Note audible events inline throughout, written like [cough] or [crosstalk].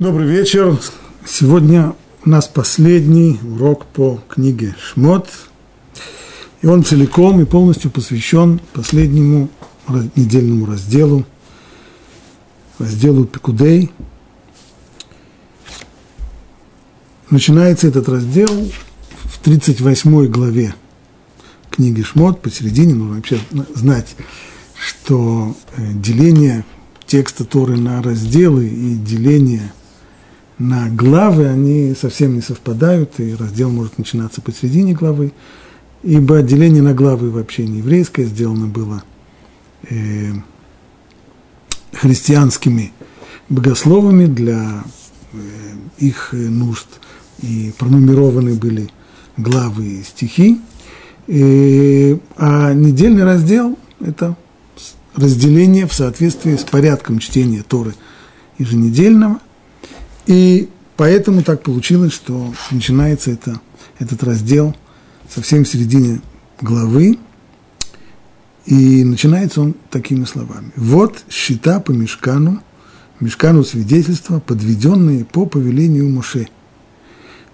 Добрый вечер. Сегодня у нас последний урок по книге Шмот. И он целиком и полностью посвящен последнему недельному разделу, разделу Пикудей. Начинается этот раздел в 38 главе книги Шмот. Посередине нужно вообще знать, что э, деление текста Торы на разделы и деление – на главы, они совсем не совпадают, и раздел может начинаться посередине главы, ибо деление на главы вообще не еврейское, сделано было э, христианскими богословами для э, их нужд, и пронумерованы были главы и стихи. И, а недельный раздел – это разделение в соответствии с порядком чтения Торы еженедельного – и поэтому так получилось, что начинается это, этот раздел совсем в середине главы, и начинается он такими словами. Вот счета по мешкану, мешкану свидетельства, подведенные по повелению Моше.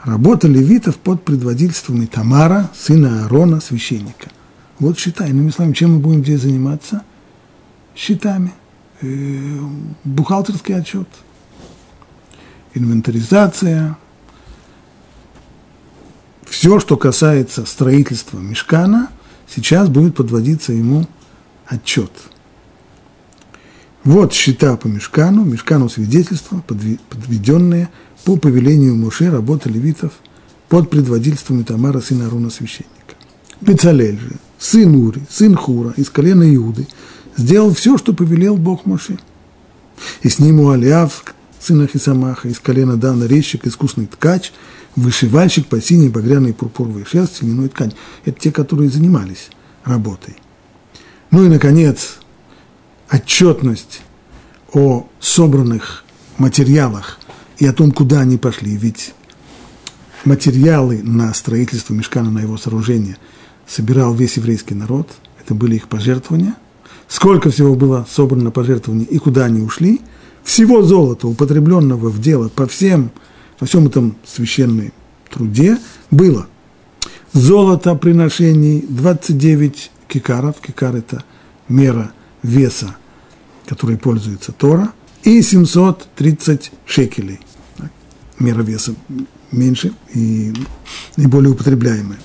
Работа левитов под предводительством Тамара, сына Аарона, священника. Вот счета. Иными словами, чем мы будем здесь заниматься? Счетами. Э, бухгалтерский отчет – инвентаризация, все, что касается строительства мешкана, сейчас будет подводиться ему отчет. Вот счета по мешкану, мешкану свидетельства, подведенные по повелению Муше работы левитов под предводительством Тамара, сына Аруна, священника. Бецалель же, сын Ури, сын Хура, из колена Иуды, сделал все, что повелел Бог Моше. И с ним у Алиав, сына Хисамаха, из колена Дана резчик, искусный ткач, вышивальщик по синей, багряной, пурпуровой шерсти, льняной ткань. Это те, которые занимались работой. Ну и, наконец, отчетность о собранных материалах и о том, куда они пошли. Ведь материалы на строительство мешкана, на его сооружение собирал весь еврейский народ. Это были их пожертвования. Сколько всего было собрано пожертвований и куда они ушли – всего золота, употребленного в дело по всем, во всем этом священном труде, было золото приношений 29 кикаров, кикар – это мера веса, которой пользуется Тора, и 730 шекелей, мера веса меньше и наиболее употребляемая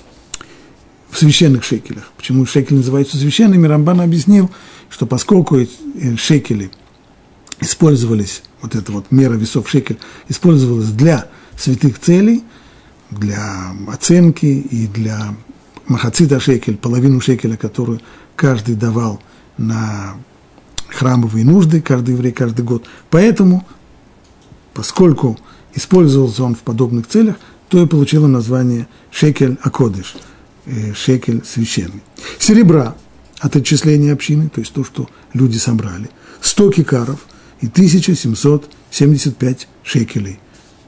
в священных шекелях. Почему шекели называются священными, Рамбан объяснил, что поскольку шекели – использовались, вот эта вот мера весов шекель, использовалась для святых целей, для оценки и для махацита шекель, половину шекеля, которую каждый давал на храмовые нужды, каждый еврей каждый год. Поэтому, поскольку использовался он в подобных целях, то и получило название шекель акодыш, э, шекель священный. Серебра от отчисления общины, то есть то, что люди собрали, 100 кикаров – и 1775 шекелей,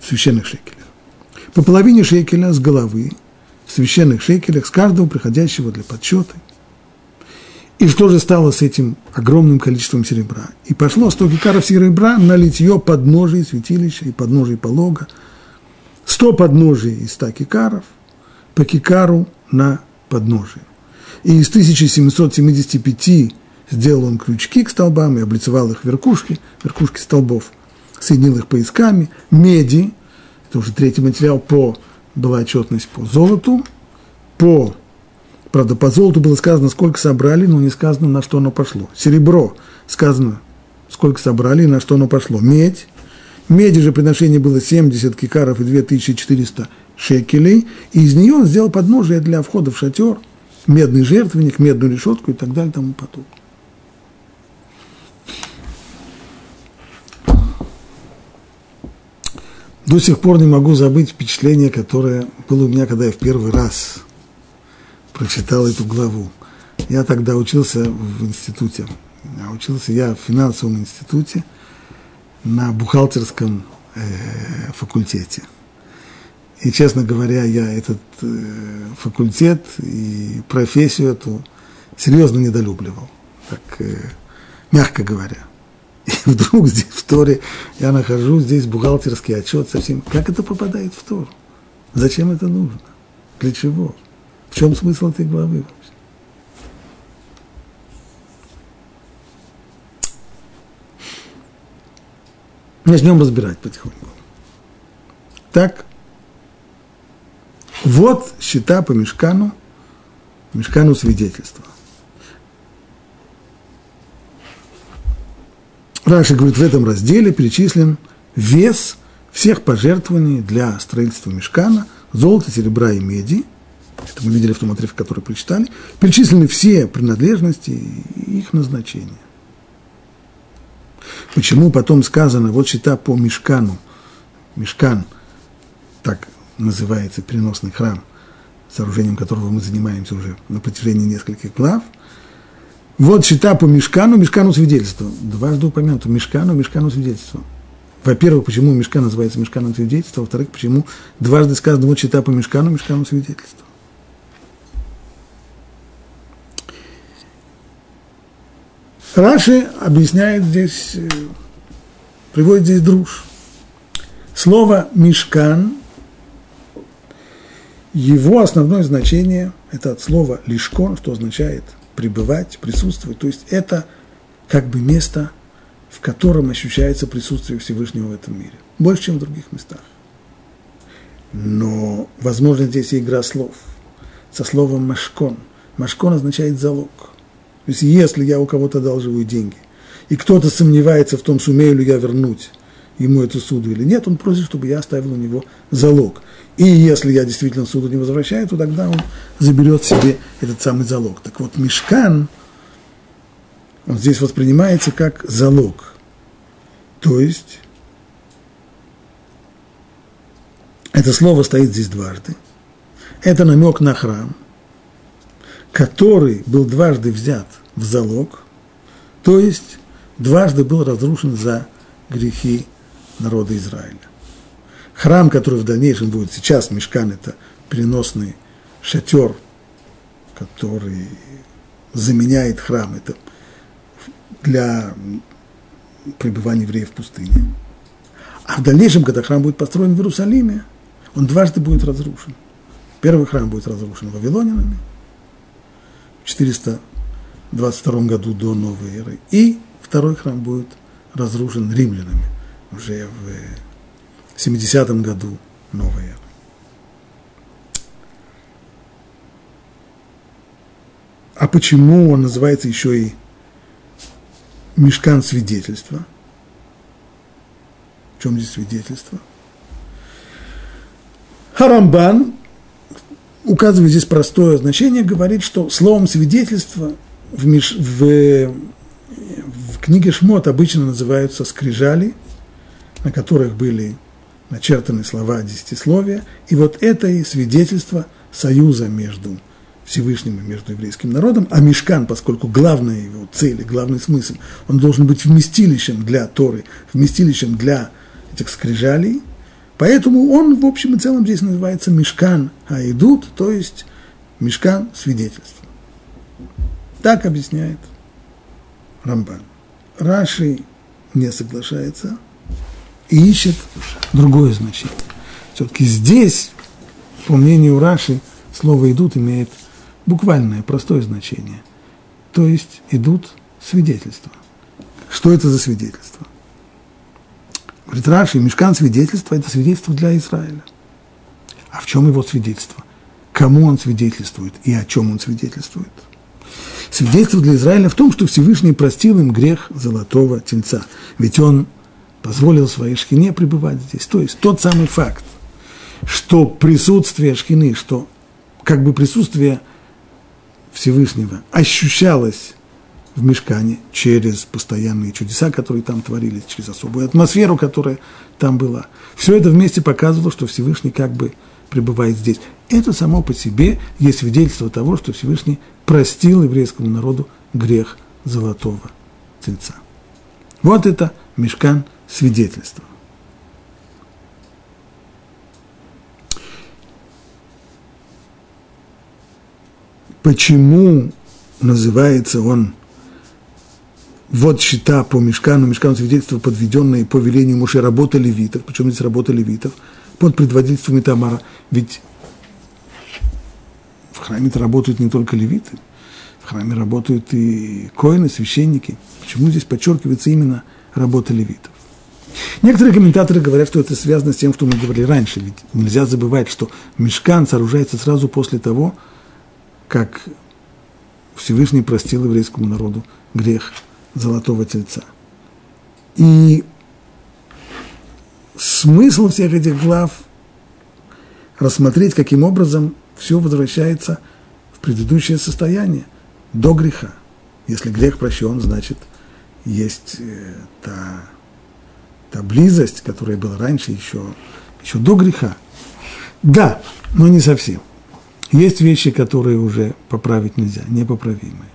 священных шекелей. По половине шекеля с головы, в священных шекелях, с каждого приходящего для подсчета. И что же стало с этим огромным количеством серебра? И пошло 100 кикаров серебра на литье подножий святилища и подножий полога, 100 подножий из 100 кикаров, по кикару на подножие. И из 1775 Сделал он крючки к столбам и облицевал их верхушки, верхушки столбов, соединил их поисками, меди, это уже третий материал, по, была отчетность по золоту, по, правда, по золоту было сказано, сколько собрали, но не сказано, на что оно пошло. Серебро сказано, сколько собрали и на что оно пошло. Медь, меди же приношение было 70 кикаров и 2400 шекелей, и из нее он сделал подножие для входа в шатер, медный жертвенник, медную решетку и так далее, тому потом. До сих пор не могу забыть впечатление, которое было у меня, когда я в первый раз прочитал эту главу. Я тогда учился в институте. Учился я в финансовом институте на бухгалтерском э, факультете. И, честно говоря, я этот э, факультет и профессию эту серьезно недолюбливал, так э, мягко говоря. И [laughs] вдруг здесь в Торе я нахожу здесь бухгалтерский отчет совсем. Как это попадает в Тору? Зачем это нужно? Для чего? В чем смысл этой главы? Начнем разбирать потихоньку. Так, вот счета по мешкану, мешкану свидетельства. Раши говорит, в этом разделе перечислен вес всех пожертвований для строительства мешкана, золота, серебра и меди. Это мы видели в том отрывке, который прочитали. Перечислены все принадлежности и их назначение. Почему потом сказано, вот счета по мешкану, мешкан, так называется переносный храм, сооружением которого мы занимаемся уже на протяжении нескольких глав – вот счета по мешкану, мешкану свидетельства. Дважды упомянуто мешкану, мешкану свидетельства. Во-первых, почему мешкан называется мешканом свидетельства, во-вторых, почему дважды сказано вот счета по мешкану, мешкану свидетельства. Раши объясняет здесь, э, приводит здесь друж. Слово «мешкан», его основное значение – это от слова «лишкон», что означает – пребывать, присутствовать. То есть это как бы место, в котором ощущается присутствие Всевышнего в этом мире. Больше, чем в других местах. Но, возможно, здесь и игра слов. Со словом «машкон». «Машкон» означает «залог». То есть, если я у кого-то одалживаю деньги, и кто-то сомневается в том, сумею ли я вернуть ему эту суду или нет, он просит, чтобы я оставил у него залог. И если я действительно суду не возвращаю, то тогда он заберет себе этот самый залог. Так вот, мешкан, он здесь воспринимается как залог. То есть, это слово стоит здесь дважды. Это намек на храм, который был дважды взят в залог, то есть дважды был разрушен за грехи народа Израиля храм, который в дальнейшем будет сейчас, мешкан, это переносный шатер, который заменяет храм, это для пребывания евреев в пустыне. А в дальнейшем, когда храм будет построен в Иерусалиме, он дважды будет разрушен. Первый храм будет разрушен вавилонянами в 422 году до новой эры, и второй храм будет разрушен римлянами уже в 70 году новой эры. А почему он называется еще и мешкан свидетельства? В чем здесь свидетельство? Харамбан, указывая здесь простое значение, говорит, что словом свидетельство в, меш... в... в книге Шмот обычно называются скрижали, на которых были начертаны слова десятисловия, и вот это и свидетельство союза между Всевышним и между еврейским народом, а Мешкан, поскольку главная его цель и главный смысл, он должен быть вместилищем для Торы, вместилищем для этих скрижалей, поэтому он в общем и целом здесь называется Мешкан Аидут, то есть Мешкан свидетельства. Так объясняет Рамбан. Раши не соглашается – и ищет другое значение. Все-таки здесь, по мнению Раши, слово «идут» имеет буквальное, простое значение. То есть идут свидетельства. Что это за свидетельство? Говорит Раши, мешкан свидетельства – это свидетельство для Израиля. А в чем его свидетельство? Кому он свидетельствует и о чем он свидетельствует? Свидетельство для Израиля в том, что Всевышний простил им грех золотого тельца. Ведь он позволил своей шхине пребывать здесь. То есть тот самый факт, что присутствие шхины, что как бы присутствие Всевышнего ощущалось в мешкане через постоянные чудеса, которые там творились, через особую атмосферу, которая там была. Все это вместе показывало, что Всевышний как бы пребывает здесь. Это само по себе есть свидетельство того, что Всевышний простил еврейскому народу грех золотого тельца. Вот это мешкан – свидетельство. Почему называется он вот счета по мешкану, мешкану свидетельства, подведенные по велению Муше, работа левитов, причем здесь работа левитов, под предводительством Итамара. Ведь в храме-то работают не только левиты, в храме работают и коины, священники. Почему здесь подчеркивается именно работа левитов? Некоторые комментаторы говорят, что это связано с тем, что мы говорили раньше. Ведь нельзя забывать, что мешкан сооружается сразу после того, как Всевышний простил еврейскому народу грех золотого тельца. И смысл всех этих глав рассмотреть, каким образом все возвращается в предыдущее состояние, до греха. Если грех прощен, значит, есть э, та, та близость, которая была раньше, еще, еще до греха. Да, но не совсем. Есть вещи, которые уже поправить нельзя, непоправимые.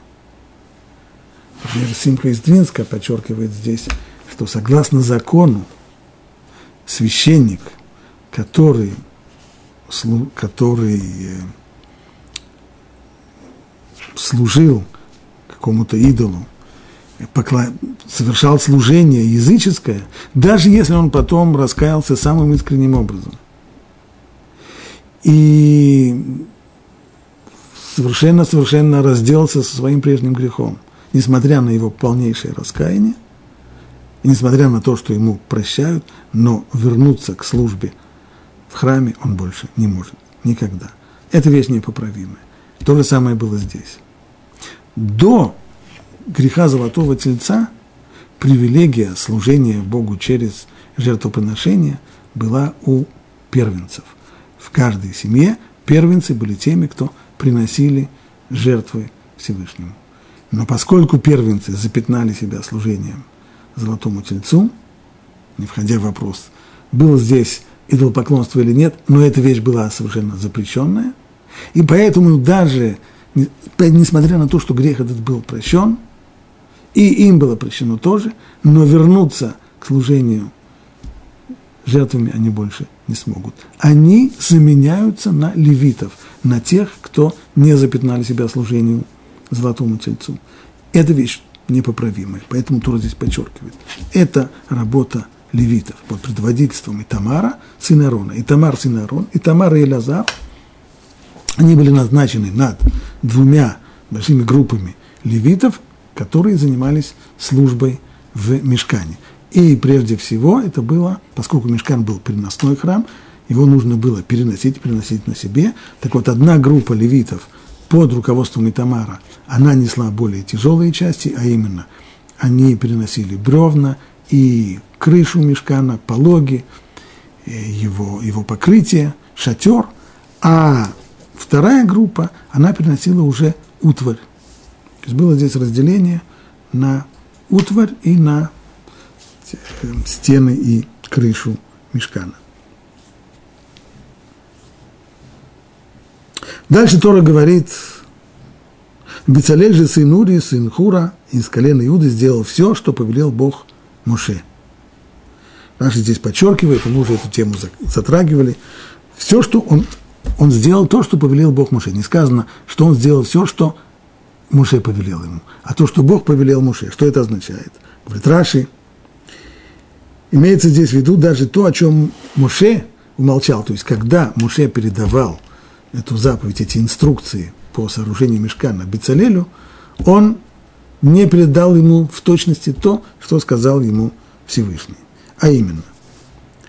Например, Симха из Двинска подчеркивает здесь, что согласно закону священник, который, который э, служил какому-то идолу, совершал служение языческое, даже если он потом раскаялся самым искренним образом. И совершенно-совершенно разделался со своим прежним грехом, несмотря на его полнейшее раскаяние, и несмотря на то, что ему прощают, но вернуться к службе в храме он больше не может никогда. Это вещь непоправимая. То же самое было здесь. До греха золотого тельца привилегия служения Богу через жертвоприношение была у первенцев. В каждой семье первенцы были теми, кто приносили жертвы Всевышнему. Но поскольку первенцы запятнали себя служением золотому тельцу, не входя в вопрос, было здесь идолопоклонство или нет, но эта вещь была совершенно запрещенная, и поэтому даже, несмотря на то, что грех этот был прощен, и им было прощено тоже, но вернуться к служению жертвами они больше не смогут. Они заменяются на левитов, на тех, кто не запятнали себя служению золотому тельцу. Эта вещь непоправимая, поэтому Тура здесь подчеркивает. Это работа левитов под предводительством Итамара, сына Арона. Итамар, сын Арон, Итамар и Элазар, они были назначены над двумя большими группами левитов, которые занимались службой в мешкане. И прежде всего это было, поскольку мешкан был переносной храм, его нужно было переносить, переносить на себе. Так вот, одна группа левитов под руководством Итамара, она несла более тяжелые части, а именно они переносили бревна и крышу мешкана, пологи, э, его, его покрытие, шатер, а вторая группа, она переносила уже утварь. То есть было здесь разделение на утварь и на э, стены и крышу мешкана. Дальше Тора говорит, Бецалель же сын Ури, сын Хура, из колена Иуды сделал все, что повелел Бог Моше. Наши здесь подчеркивает, мы уже эту тему затрагивали. Все, что он, он сделал то, что повелел Бог Моше. Не сказано, что он сделал все, что Муше повелел ему. А то, что Бог повелел Муше, что это означает? Говорит Раши, имеется здесь в виду даже то, о чем Муше умолчал. То есть, когда Муше передавал эту заповедь, эти инструкции по сооружению мешкана Бецалелю, он не передал ему в точности то, что сказал ему Всевышний. А именно,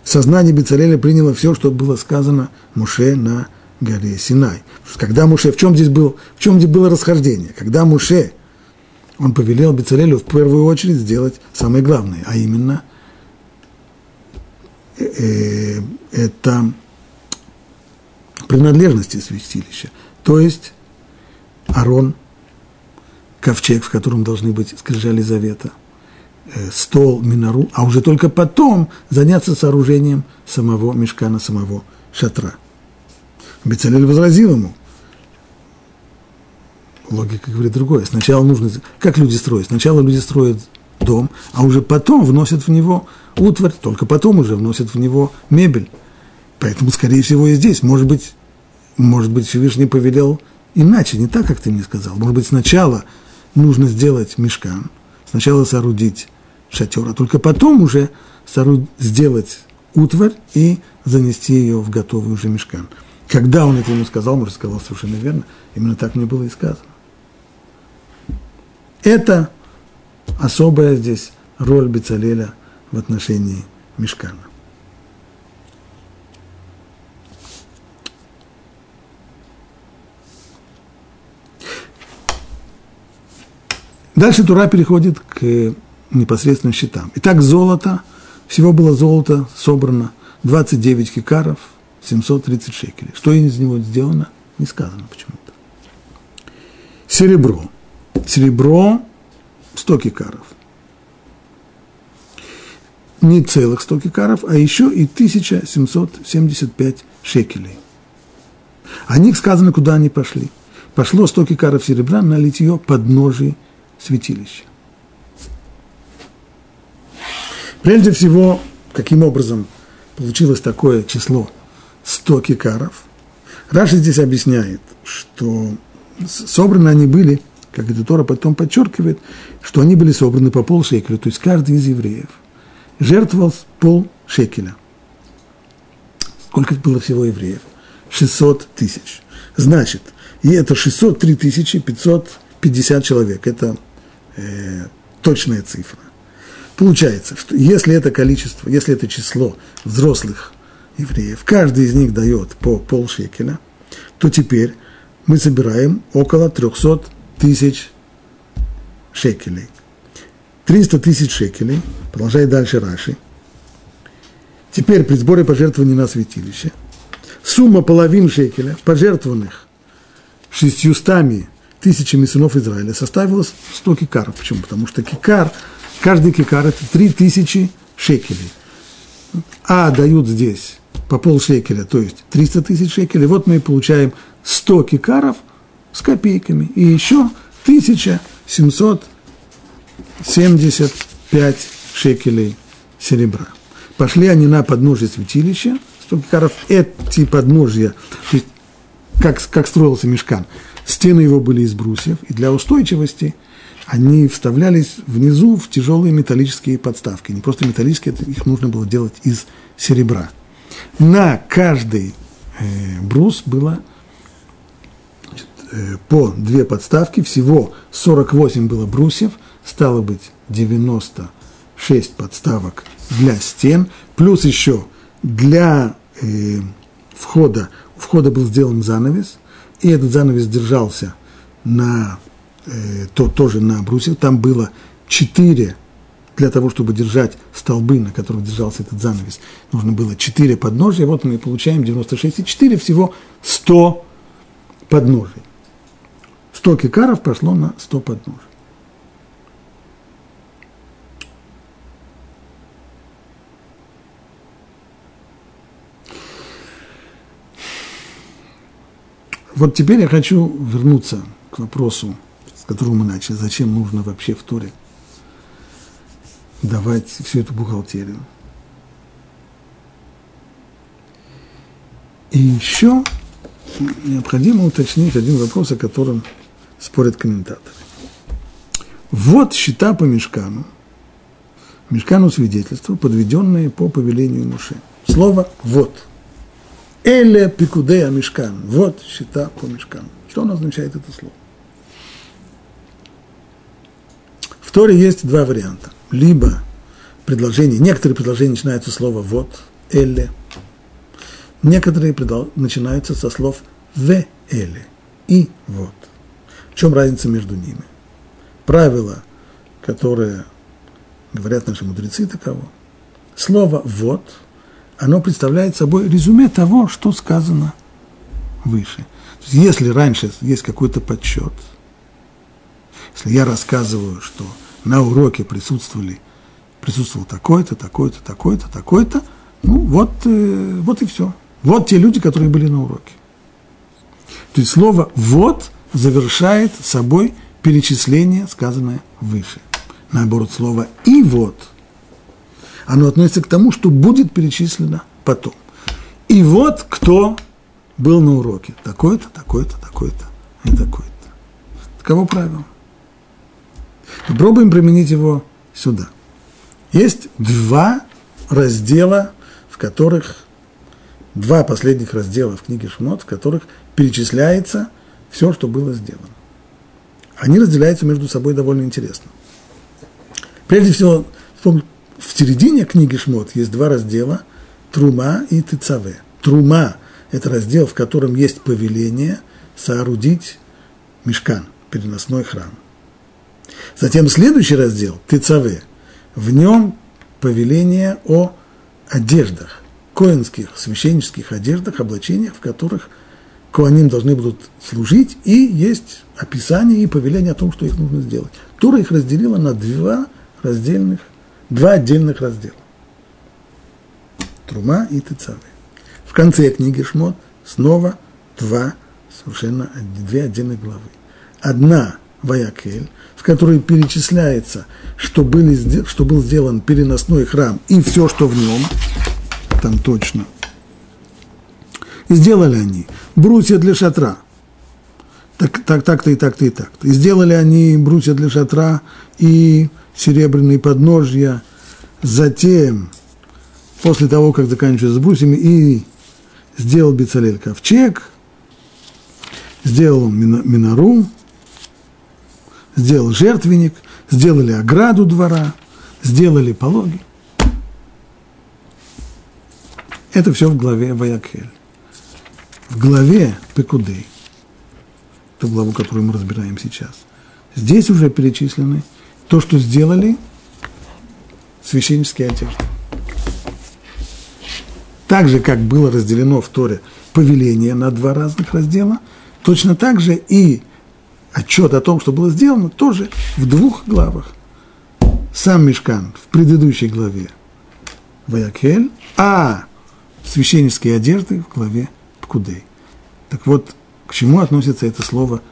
сознание Бецалеля приняло все, что было сказано Муше на горе Синай. Когда Муше, в чем здесь, был, в чем здесь было расхождение? Когда Муше, он повелел Бецалелю в первую очередь сделать самое главное, а именно э, э, это принадлежности святилища. То есть Арон, ковчег, в котором должны быть скрижали завета, э, стол, минору, а уже только потом заняться сооружением самого мешкана, самого шатра – Бецалель возразил ему. Логика говорит другое. Сначала нужно... Как люди строят? Сначала люди строят дом, а уже потом вносят в него утварь, только потом уже вносят в него мебель. Поэтому, скорее всего, и здесь, может быть, может быть, Всевышний повелел иначе, не так, как ты мне сказал. Может быть, сначала нужно сделать мешкан, сначала соорудить шатер, а только потом уже сделать утварь и занести ее в готовый уже мешкан. Когда он это ему сказал, может, сказал совершенно верно, именно так мне было и сказано. Это особая здесь роль Бецалеля в отношении мешкана. Дальше Тура переходит к непосредственно счетам. Итак, золото, всего было золото собрано 29 кикаров, 730 шекелей. Что из него сделано, не сказано почему-то. Серебро. Серебро 100 кикаров. Не целых 100 кикаров, а еще и 1775 шекелей. О них сказано, куда они пошли. Пошло 100 кикаров серебра на литье подножий святилища. Прежде всего, каким образом получилось такое число 100 кикаров, Раша здесь объясняет, что собраны они были, как это Тора потом подчеркивает, что они были собраны по пол шекеля, то есть каждый из евреев жертвовал пол шекеля. Сколько было всего евреев? 600 тысяч. Значит, и это 603 тысячи 550 человек. Это э, точная цифра. Получается, что если это количество, если это число взрослых евреев, каждый из них дает по полшекеля, то теперь мы собираем около 300 тысяч шекелей. 300 тысяч шекелей, продолжает дальше Раши. Теперь при сборе пожертвований на святилище сумма половин шекеля, пожертвованных шестьюстами тысячами сынов Израиля, составила 100 кикаров. Почему? Потому что кикар, каждый кикар – это 3000 шекелей. А дают здесь по пол шекеля, то есть 300 тысяч шекелей. Вот мы и получаем 100 кикаров с копейками и еще 1775 шекелей серебра. Пошли они на подножие святилища, 100 кикаров, эти подножья, то есть как, как строился мешкан, стены его были из брусьев, и для устойчивости они вставлялись внизу в тяжелые металлические подставки. Не просто металлические, их нужно было делать из серебра – на каждый э, брус было э, по две подставки, всего 48 было брусьев, стало быть 96 подставок для стен, плюс еще для э, входа, у входа был сделан занавес, и этот занавес держался на, э, то, тоже на брусьях, там было 4 для того, чтобы держать столбы, на которых держался этот занавес, нужно было 4 подножия. Вот мы получаем 96 и 4, всего 100 подножий. 100 кикаров прошло на 100 подножий. Вот теперь я хочу вернуться к вопросу, с которого мы начали. Зачем нужно вообще в Торе давать всю эту бухгалтерию. И еще необходимо уточнить один вопрос, о котором спорят комментаторы. Вот счета по мешкану, мешкану свидетельства, подведенные по повелению Муше. Слово «вот». Эле пикудея мешкан. Вот счета по мешкану. Что оно означает это слово? В Торе есть два варианта либо предложение, некоторые предложения начинаются со слова «вот», «эле», некоторые начинаются со слов «в», «эле» и «вот». В чем разница между ними? Правило, которое говорят наши мудрецы таково. Слово «вот» оно представляет собой резюме того, что сказано выше. Если раньше есть какой-то подсчет, если я рассказываю, что на уроке присутствовали, присутствовал такой-то, такой-то, такой-то, такой-то, ну вот, э, вот и все. Вот те люди, которые были на уроке. То есть слово «вот» завершает собой перечисление, сказанное выше. Наоборот, слово «и вот» оно относится к тому, что будет перечислено потом. И вот кто был на уроке. Такой-то, такой-то, такой-то и такой-то. Таково правило. Попробуем применить его сюда. Есть два раздела, в которых, два последних раздела в книге Шмот, в которых перечисляется все, что было сделано. Они разделяются между собой довольно интересно. Прежде всего, в, середине книги Шмот есть два раздела – Трума и Тыцаве. Трума – это раздел, в котором есть повеление соорудить мешкан, переносной храм. Затем следующий раздел – Тыцаве. В нем повеление о одеждах, коинских, священнических одеждах, облачениях, в которых коаним должны будут служить, и есть описание и повеление о том, что их нужно сделать. Тура их разделила на два раздельных, два отдельных раздела. Трума и Тыцавы. В конце книги Шмот снова два совершенно две отдельные главы. Одна Ваякель, в которой перечисляется, что, были, что был сделан переносной храм и все, что в нем, там точно. И сделали они брусья для шатра. Так, так, так-то и так-то и так-то. И сделали они брусья для шатра и серебряные подножья. Затем после того, как заканчивается брусьями, и сделал Бецалель ковчег, сделал минору, сделал жертвенник, сделали ограду двора, сделали пологи. Это все в главе Ваякхель. В главе Пекудей, ту главу, которую мы разбираем сейчас, здесь уже перечислены то, что сделали священнические одежды так же, как было разделено в Торе повеление на два разных раздела, точно так же и отчет о том, что было сделано, тоже в двух главах. Сам Мешкан в предыдущей главе Ваякель, а священнические одежды в главе Пкудей. Так вот, к чему относится это слово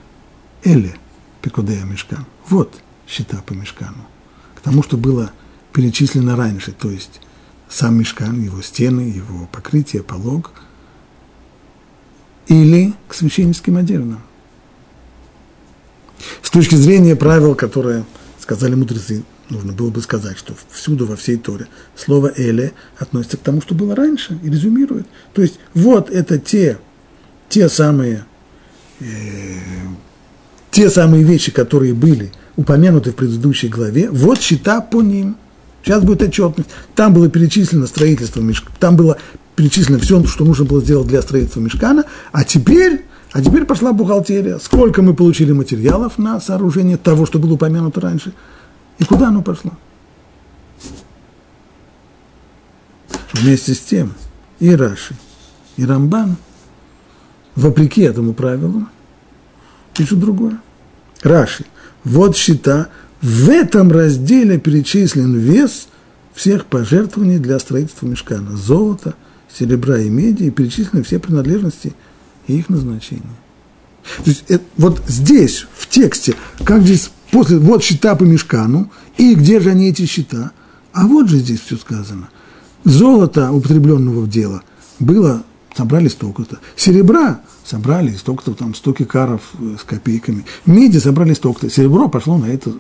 Эле, Пекудея Мешкан? Вот счета по Мешкану. К тому, что было перечислено раньше, то есть сам мешкан, его стены, его покрытие, полог, или к священническим одеждам. С точки зрения правил, которые сказали мудрецы, нужно было бы сказать, что всюду во всей Торе слово «эле» относится к тому, что было раньше, и резюмирует. То есть вот это те, те самые, э, те самые вещи, которые были упомянуты в предыдущей главе, вот счета по ним. Сейчас будет отчетность. Там было перечислено строительство мешка, там было перечислено все, что нужно было сделать для строительства мешкана, а теперь, а теперь пошла бухгалтерия. Сколько мы получили материалов на сооружение того, что было упомянуто раньше, и куда оно пошло? Вместе с тем и Раши, и Рамбан, вопреки этому правилу, пишут другое. Раши, вот счета в этом разделе перечислен вес всех пожертвований для строительства мешкана. Золото, серебра и меди, и перечислены все принадлежности и их назначение. То есть это, вот здесь, в тексте, как здесь после, вот счета по мешкану, и где же они эти счета, а вот же здесь все сказано. Золото, употребленного в дело, было, собрали столько-то. Серебра собрали столько-то, там, 100 кикаров э, с копейками. Меди собрали столько-то. Серебро пошло на это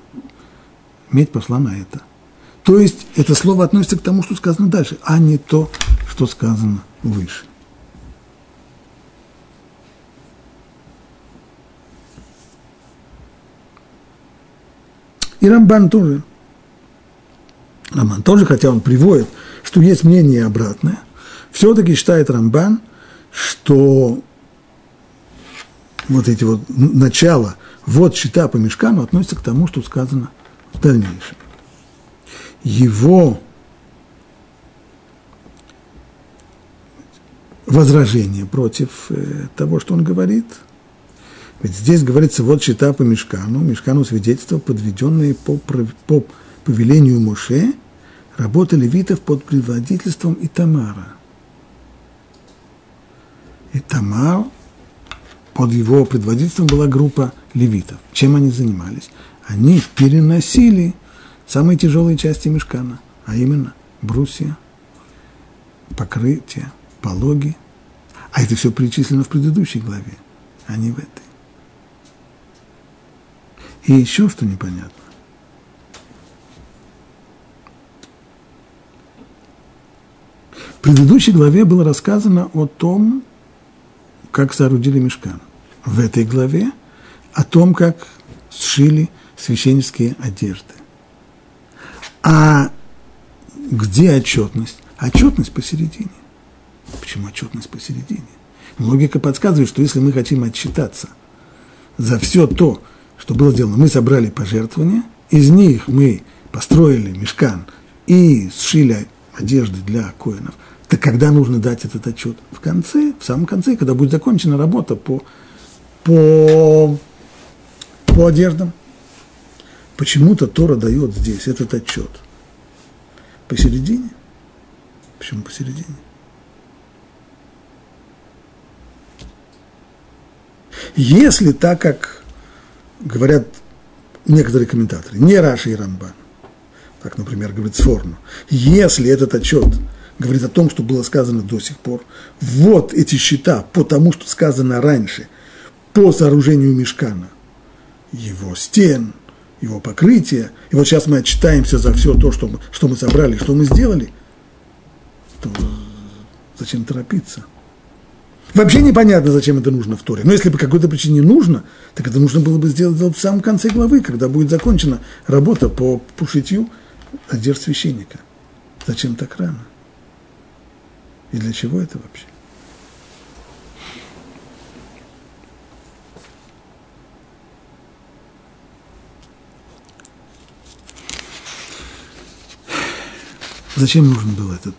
медь пошла на это. То есть это слово относится к тому, что сказано дальше, а не то, что сказано выше. И Рамбан тоже. Рамбан тоже, хотя он приводит, что есть мнение обратное, все-таки считает Рамбан, что вот эти вот начала, вот счета по мешкану относятся к тому, что сказано – в дальнейшем. Его возражение против э, того, что он говорит. Ведь здесь говорится, вот счета по Мешкану, Мешкану свидетельства, подведенные по, по повелению Моше, работа левитов под предводительством Итамара. И Тамар, под его предводительством была группа левитов. Чем они занимались? они переносили самые тяжелые части мешкана, а именно брусья, покрытие, пологи. А это все перечислено в предыдущей главе, а не в этой. И еще что непонятно. В предыдущей главе было рассказано о том, как соорудили мешкан. В этой главе о том, как сшили священнические одежды. А где отчетность? Отчетность посередине. Почему отчетность посередине? Логика подсказывает, что если мы хотим отчитаться за все то, что было сделано, мы собрали пожертвования, из них мы построили мешкан и сшили одежды для коинов, так когда нужно дать этот отчет? В конце, в самом конце, когда будет закончена работа по, по, по одеждам. Почему-то Тора дает здесь этот отчет. Посередине. Почему посередине? Если так, как говорят некоторые комментаторы, не Раши и Рамбан, так, например, говорит Сформу, если этот отчет говорит о том, что было сказано до сих пор, вот эти счета по тому, что сказано раньше, по сооружению мешкана, его стен, его покрытия, и вот сейчас мы отчитаемся за все то, что мы, что мы собрали, что мы сделали, то зачем торопиться? Вообще непонятно, зачем это нужно в Торе. Но если по какой-то причине нужно, так это нужно было бы сделать в самом конце главы, когда будет закончена работа по, по шитью одежд священника. Зачем так рано? И для чего это вообще? Зачем нужен был этот?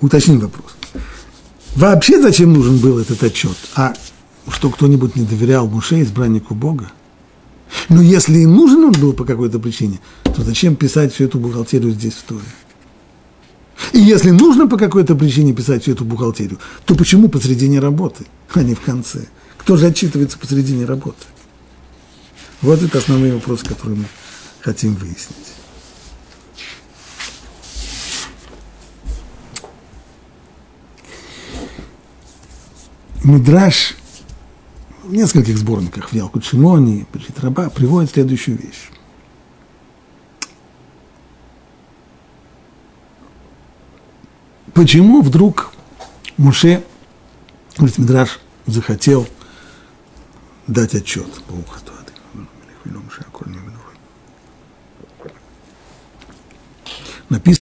Уточним вопрос. Вообще зачем нужен был этот отчет? А что кто-нибудь не доверял Муше, избраннику Бога? Но если и нужен он был по какой-то причине, то зачем писать всю эту бухгалтерию здесь в Торе? И если нужно по какой-то причине писать всю эту бухгалтерию, то почему посредине работы, а не в конце? Кто же отчитывается посредине работы? Вот это основные вопросы, которые мы хотим выяснить. Мидраш в нескольких сборниках, в Ялкут Шимони, Раба, приводит следующую вещь. Почему вдруг Муше, говорит, Мидраш, захотел дать отчет? Написано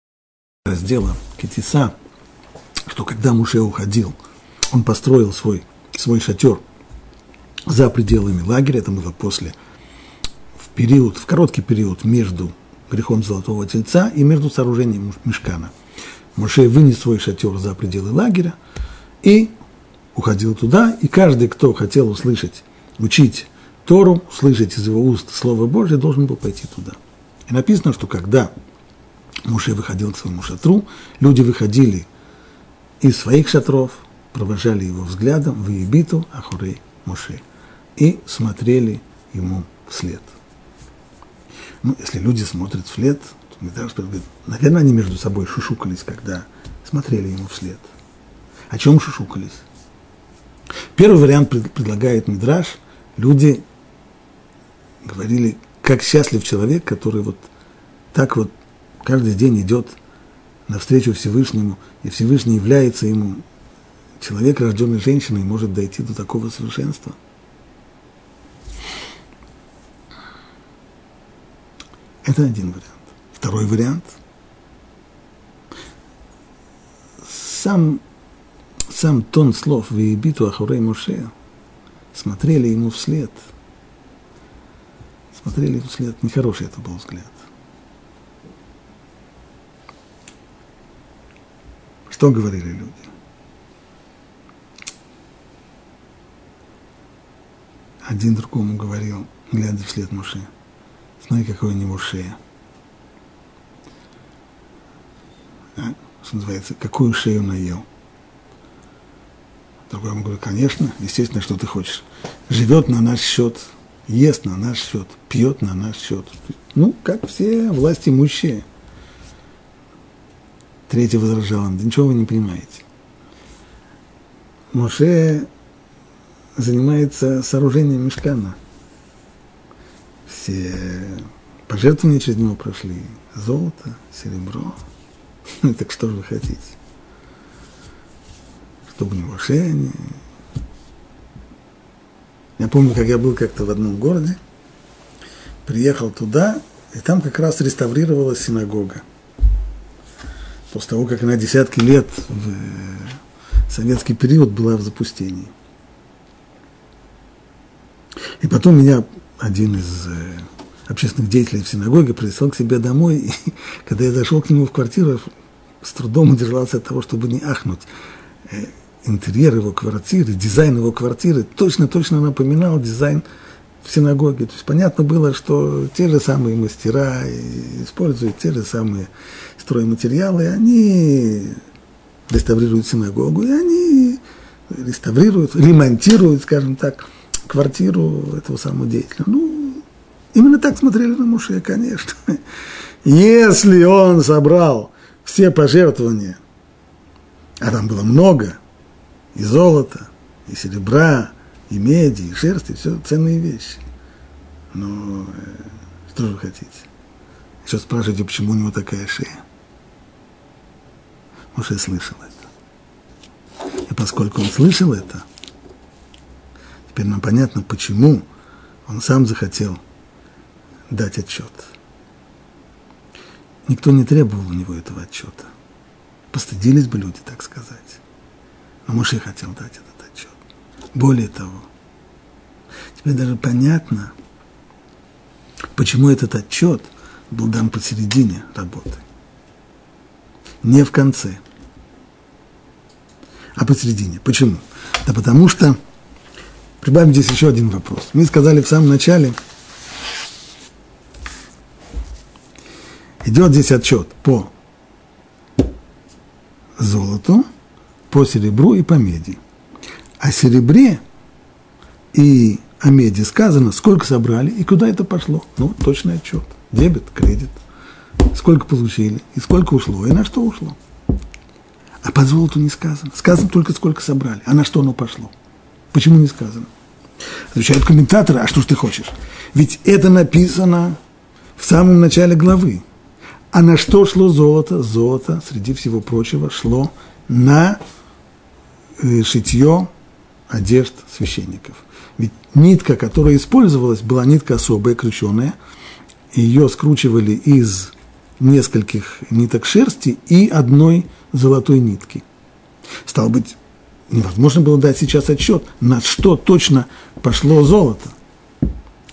раздела Кетиса, что когда Муше уходил – он построил свой, свой шатер за пределами лагеря, это было после, в период, в короткий период между грехом Золотого Тельца и между сооружением Мешкана. Моше вынес свой шатер за пределы лагеря и уходил туда, и каждый, кто хотел услышать, учить Тору, услышать из его уст Слово Божье, должен был пойти туда. И написано, что когда Муше выходил к своему шатру, люди выходили из своих шатров, провожали его взглядом в Ебиту Ахурей Муше и смотрели ему вслед. Ну, если люди смотрят вслед, то Мидраш говорит, наверное, они между собой шушукались, когда смотрели ему вслед. О чем шушукались? Первый вариант предлагает Мидраш. Люди говорили, как счастлив человек, который вот так вот каждый день идет навстречу Всевышнему, и Всевышний является ему человек, рожденный женщиной, может дойти до такого совершенства? Это один вариант. Второй вариант. Сам, сам тон слов «Веебиту Ахурей Моше» смотрели ему вслед. Смотрели ему вслед. Нехороший это был взгляд. Что говорили люди? Один другому говорил, глядя вслед Муше, смотри, какой у него шея. А, что называется, какую шею наел. Другой ему говорит, конечно, естественно, что ты хочешь. Живет на наш счет, ест на наш счет, пьет на наш счет. Ну, как все власть имущие. Третий возражал он, да ничего вы не понимаете. Моше занимается сооружением мешкана. Все пожертвования через него прошли. Золото, серебро. [laughs] Так что же вы хотите? Чтобы не Моше, Я помню, как я был как-то в одном городе, приехал туда, и там как раз реставрировалась синагога. После того, как она десятки лет в советский период была в запустении. И потом меня один из э, общественных деятелей в синагоге прислал к себе домой, и [laughs] когда я зашел к нему в квартиру, с трудом удержался от того, чтобы не ахнуть. Э, интерьер его квартиры, дизайн его квартиры точно-точно напоминал дизайн в синагоге. То есть понятно было, что те же самые мастера используют те же самые стройматериалы, они реставрируют синагогу, и они реставрируют, ремонтируют, скажем так, квартиру этого самого деятеля. Ну, именно так смотрели на Муше, конечно. Если он собрал все пожертвования, а там было много, и золота, и серебра, и меди, и шерсти, все ценные вещи. Э, что же вы хотите? Еще спрашиваете, почему у него такая шея? Я слышал это. И поскольку он слышал это, теперь нам понятно, почему он сам захотел дать отчет. Никто не требовал у него этого отчета. Постыдились бы люди, так сказать. Но Муше хотел дать этот отчет. Более того, теперь даже понятно, почему этот отчет был дан посередине работы. Не в конце, а посередине. Почему? Да потому что, прибавим здесь еще один вопрос. Мы сказали в самом начале – идет здесь отчет по золоту, по серебру и по меди. О серебре и о меди сказано, сколько собрали и куда это пошло. Ну, точный отчет. Дебет, кредит. Сколько получили и сколько ушло, и на что ушло. А по золоту не сказано. Сказано только, сколько собрали. А на что оно пошло? Почему не сказано? Отвечают комментаторы, а что ж ты хочешь? Ведь это написано в самом начале главы. А на что шло золото? Золото, среди всего прочего, шло на э, шитье одежд священников. Ведь нитка, которая использовалась, была нитка особая, крученая. Ее скручивали из нескольких ниток шерсти и одной золотой нитки. Стало быть, невозможно было дать сейчас отчет, на что точно пошло золото.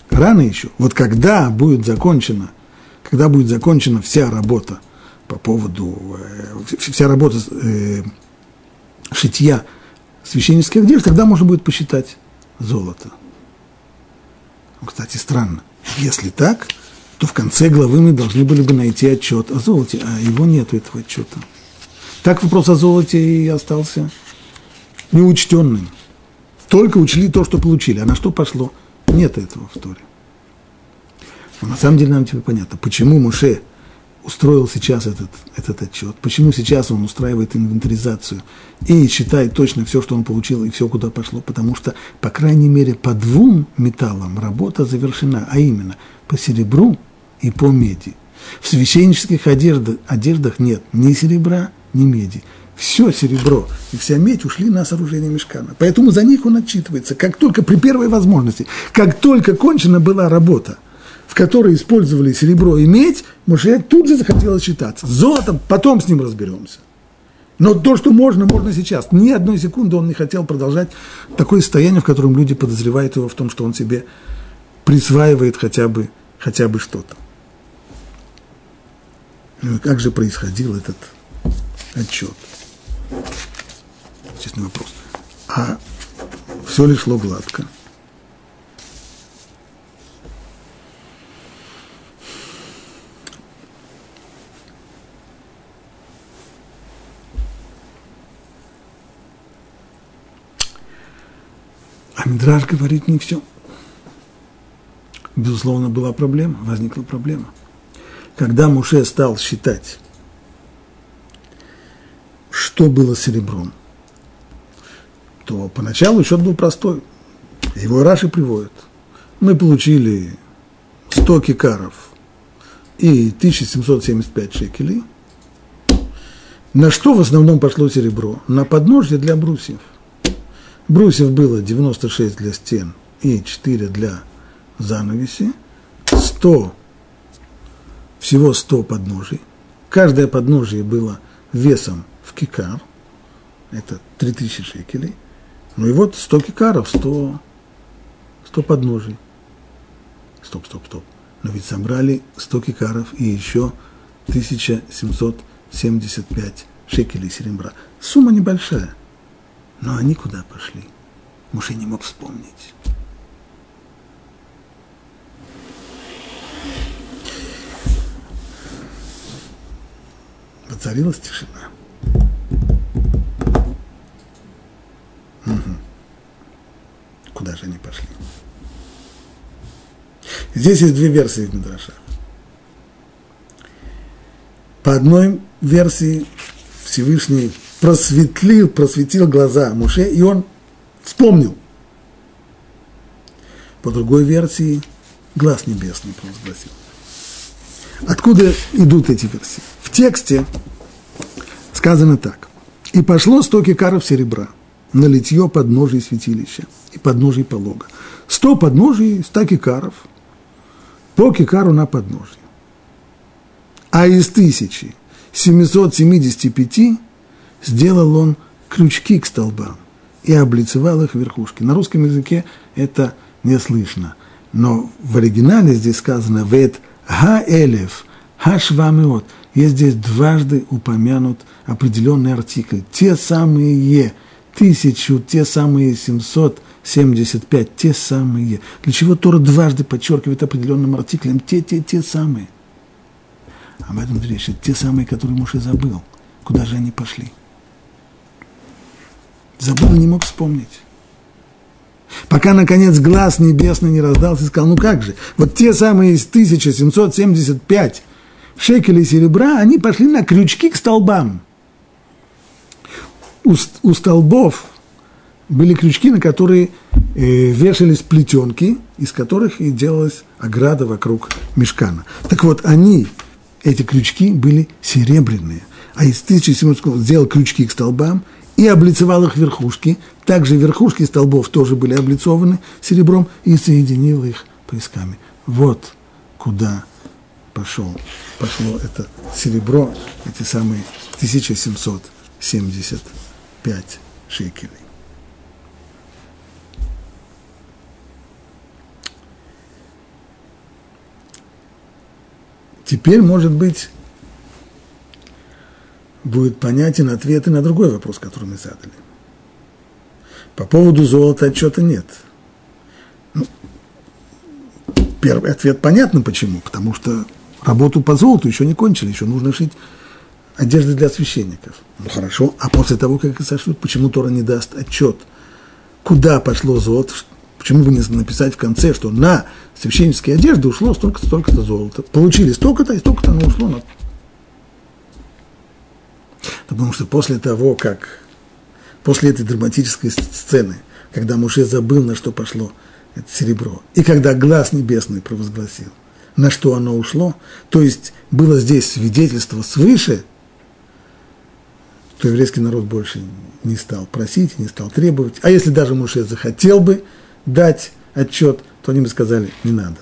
Рано еще. Вот когда будет закончена когда будет закончена вся работа по поводу, э, вся работа э, шитья священнических одежд, тогда можно будет посчитать золото. Ну, кстати, странно. Если так, то в конце главы мы должны были бы найти отчет о золоте, а его нету этого отчета. Так вопрос о золоте и остался неучтенным. Только учли то, что получили, а на что пошло, нет этого в Торе. Но на самом деле нам теперь понятно, почему Муше устроил сейчас этот, этот отчет, почему сейчас он устраивает инвентаризацию и считает точно все, что он получил и все, куда пошло, потому что, по крайней мере, по двум металлам работа завершена, а именно по серебру и по меди. В священнических одеждах, одеждах нет ни серебра, ни меди. Все серебро и вся медь ушли на сооружение мешкана. Поэтому за них он отчитывается, как только при первой возможности, как только кончена была работа – в которой использовали серебро и медь, Моше тут же захотел считаться. С золотом потом с ним разберемся. Но то, что можно, можно сейчас. Ни одной секунды он не хотел продолжать такое состояние, в котором люди подозревают его в том, что он себе присваивает хотя бы, хотя бы что-то. Ну, как же происходил этот отчет? Честный вопрос. А все ли шло гладко? А Мидраж говорит не все. Безусловно, была проблема, возникла проблема. Когда Муше стал считать, что было серебром, то поначалу счет был простой. Его Раши приводит. Мы получили 100 кикаров и 1775 шекелей. На что в основном пошло серебро? На подножье для брусьев. Брусьев было 96 для стен и 4 для занавеси. 100, всего 100 подножий. Каждое подножие было весом в кикар. Это 3000 шекелей. Ну и вот 100 кикаров, 100, 100 подножий. Стоп, стоп, стоп. Но ведь собрали 100 кикаров и еще 1775 шекелей серебра. Сумма небольшая. Но они куда пошли? Муж не мог вспомнить. Воцарилась тишина. Же они пошли? Здесь есть две версии в Мидрашах. По одной версии Всевышний просветлил, просветил глаза Муше, и он вспомнил. По другой версии глаз небесный провозгласил. Откуда идут эти версии? В тексте сказано так. «И пошло сто кикаров серебра на литье подножий святилища и подножий полога. Сто подножий, ста кикаров – по кикару на подножье. А из 1775 сделал он крючки к столбам и облицевал их верхушки. На русском языке это не слышно, но в оригинале здесь сказано «вет га-элев ха-швамеот». Есть здесь дважды упомянут определенный артикль. Те самые тысячу, те самые семьсот 75, те самые. Для чего Тора дважды подчеркивает определенным артиклем те, те, те самые. Об этом речь. те самые, которые муж и забыл. Куда же они пошли? Забыл и не мог вспомнить. Пока, наконец, глаз небесный не раздался и сказал, ну как же, вот те самые из 1775 шекелей серебра, они пошли на крючки к столбам. У, столбов были крючки, на которые э, вешались плетенки, из которых и делалась ограда вокруг мешкана. Так вот, они, эти крючки, были серебряные. А из 1700 сделал крючки к столбам и облицевал их верхушки. Также верхушки столбов тоже были облицованы серебром и соединил их поисками. Вот куда пошел, пошло это серебро, эти самые 1775 шекелей. Теперь, может быть, будет понятен ответ и на другой вопрос, который мы задали. По поводу золота отчета нет. Ну, первый ответ понятно почему. Потому что работу по золоту еще не кончили, еще нужно шить одежды для священников. Ну хорошо, а после того, как их сошлют, почему Тора не даст отчет, куда пошло золото, Почему бы не написать в конце, что на священнические одежды ушло столько-то, столько-то золота. Получили столько-то, и столько-то оно ушло на... Потому что после того, как, после этой драматической сцены, когда Муше забыл, на что пошло это серебро, и когда глаз небесный провозгласил, на что оно ушло, то есть было здесь свидетельство свыше, то еврейский народ больше не стал просить, не стал требовать. А если даже Муше захотел бы дать отчет, то они бы сказали, не надо.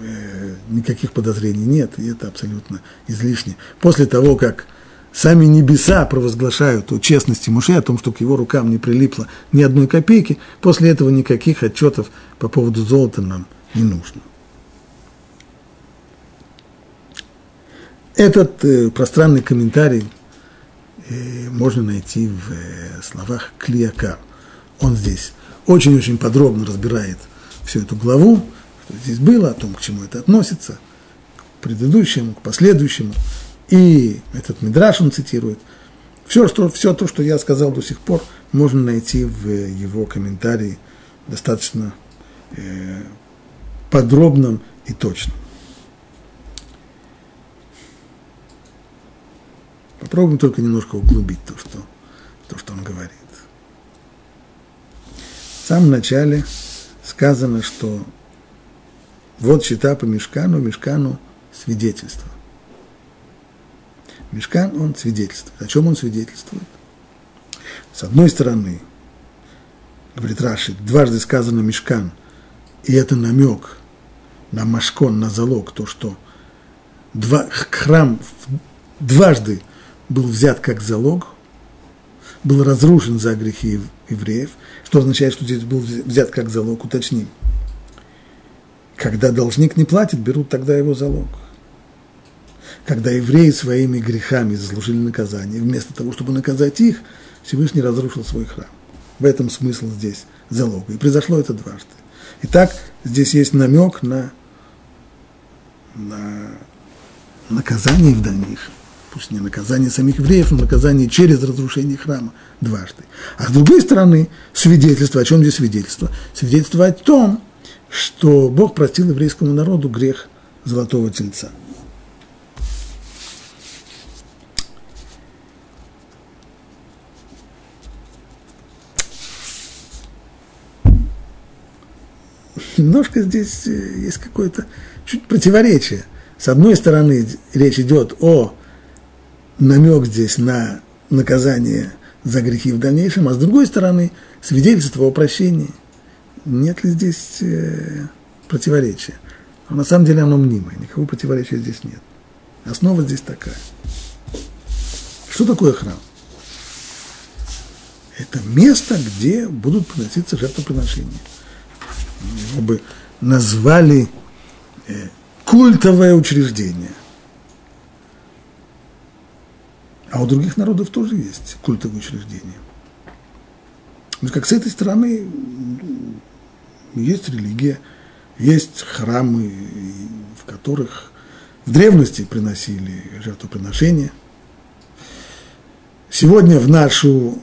Э, никаких подозрений нет, и это абсолютно излишне. После того, как сами небеса провозглашают о честности Муше, о том, что к его рукам не прилипло ни одной копейки, после этого никаких отчетов по поводу золота нам не нужно. Этот э, пространный комментарий можно найти в э, словах Клиакар. Он здесь очень-очень подробно разбирает всю эту главу, что здесь было, о том, к чему это относится, к предыдущему, к последующему. И этот Мидраш он цитирует. Все, что, все то, что я сказал до сих пор, можно найти в его комментарии достаточно э, подробном и точном. Попробуем только немножко углубить то, что, то, что он говорит самом начале сказано, что вот счета по Мешкану, Мешкану свидетельство. Мешкан, он свидетельствует. О чем он свидетельствует? С одной стороны, говорит Раши, дважды сказано Мешкан, и это намек на Машкон, на залог, то, что два, храм дважды был взят как залог, был разрушен за грехи евреев, что означает, что здесь был взят как залог, уточним. Когда должник не платит, берут тогда его залог. Когда евреи своими грехами заслужили наказание, вместо того, чтобы наказать их, Всевышний разрушил свой храм. В этом смысл здесь залога. И произошло это дважды. Итак, здесь есть намек на, на наказание в дальнейшем пусть не наказание самих евреев, но наказание через разрушение храма дважды. А с другой стороны, свидетельство, о чем здесь свидетельство? Свидетельство о том, что Бог простил еврейскому народу грех золотого тельца. Немножко здесь э, есть какое-то чуть противоречие. С одной стороны, речь идет о намек здесь на наказание за грехи в дальнейшем, а с другой стороны, свидетельство о прощении. Нет ли здесь э, противоречия? Но на самом деле оно мнимое, никакого противоречия здесь нет. Основа здесь такая. Что такое храм? Это место, где будут приноситься жертвоприношения. Его бы назвали э, культовое учреждение. А у других народов тоже есть культовые учреждения. То есть как с этой стороны есть религия, есть храмы, в которых в древности приносили жертвоприношения. Сегодня в нашу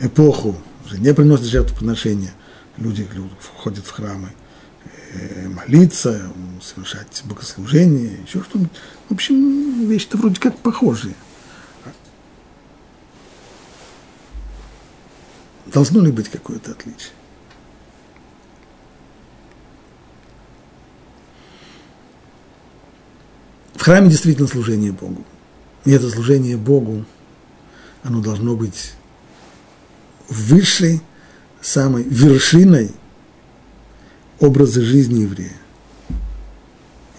эпоху уже не приносят жертвоприношения. Люди входят в храмы э, молиться, совершать богослужение, еще что-нибудь. В общем, вещи-то вроде как похожие – Должно ли быть какое-то отличие? В храме действительно служение Богу. И это служение Богу, оно должно быть высшей, самой вершиной образа жизни еврея,